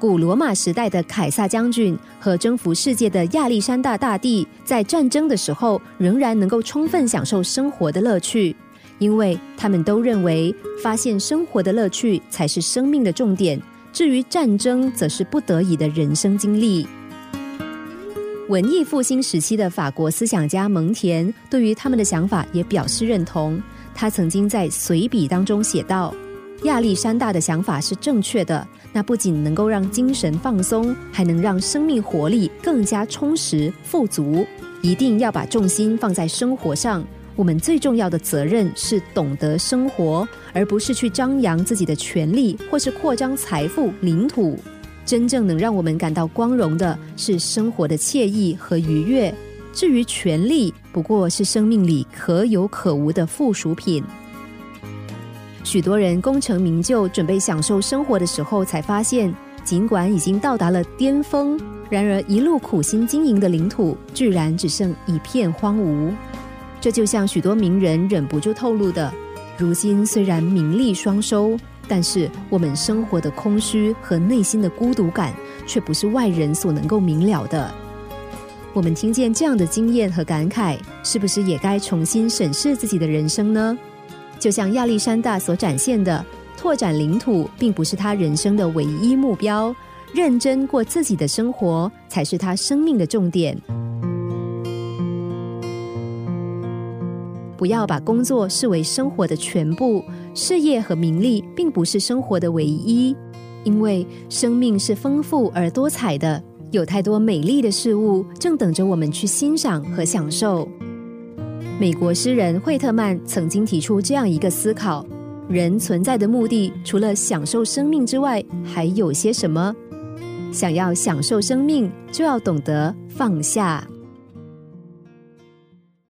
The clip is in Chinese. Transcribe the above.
古罗马时代的凯撒将军和征服世界的亚历山大大帝，在战争的时候仍然能够充分享受生活的乐趣，因为他们都认为发现生活的乐趣才是生命的重点。至于战争，则是不得已的人生经历。文艺复兴时期的法国思想家蒙田对于他们的想法也表示认同。他曾经在随笔当中写道：“亚历山大的想法是正确的。”那不仅能够让精神放松，还能让生命活力更加充实富足。一定要把重心放在生活上。我们最重要的责任是懂得生活，而不是去张扬自己的权利或是扩张财富领土。真正能让我们感到光荣的是生活的惬意和愉悦。至于权利，不过是生命里可有可无的附属品。许多人功成名就，准备享受生活的时候，才发现，尽管已经到达了巅峰，然而一路苦心经营的领土，居然只剩一片荒芜。这就像许多名人忍不住透露的：如今虽然名利双收，但是我们生活的空虚和内心的孤独感，却不是外人所能够明了的。我们听见这样的经验和感慨，是不是也该重新审视自己的人生呢？就像亚历山大所展现的，拓展领土并不是他人生的唯一目标，认真过自己的生活才是他生命的重点。不要把工作视为生活的全部，事业和名利并不是生活的唯一，因为生命是丰富而多彩的，有太多美丽的事物正等着我们去欣赏和享受。美国诗人惠特曼曾经提出这样一个思考：人存在的目的，除了享受生命之外，还有些什么？想要享受生命，就要懂得放下。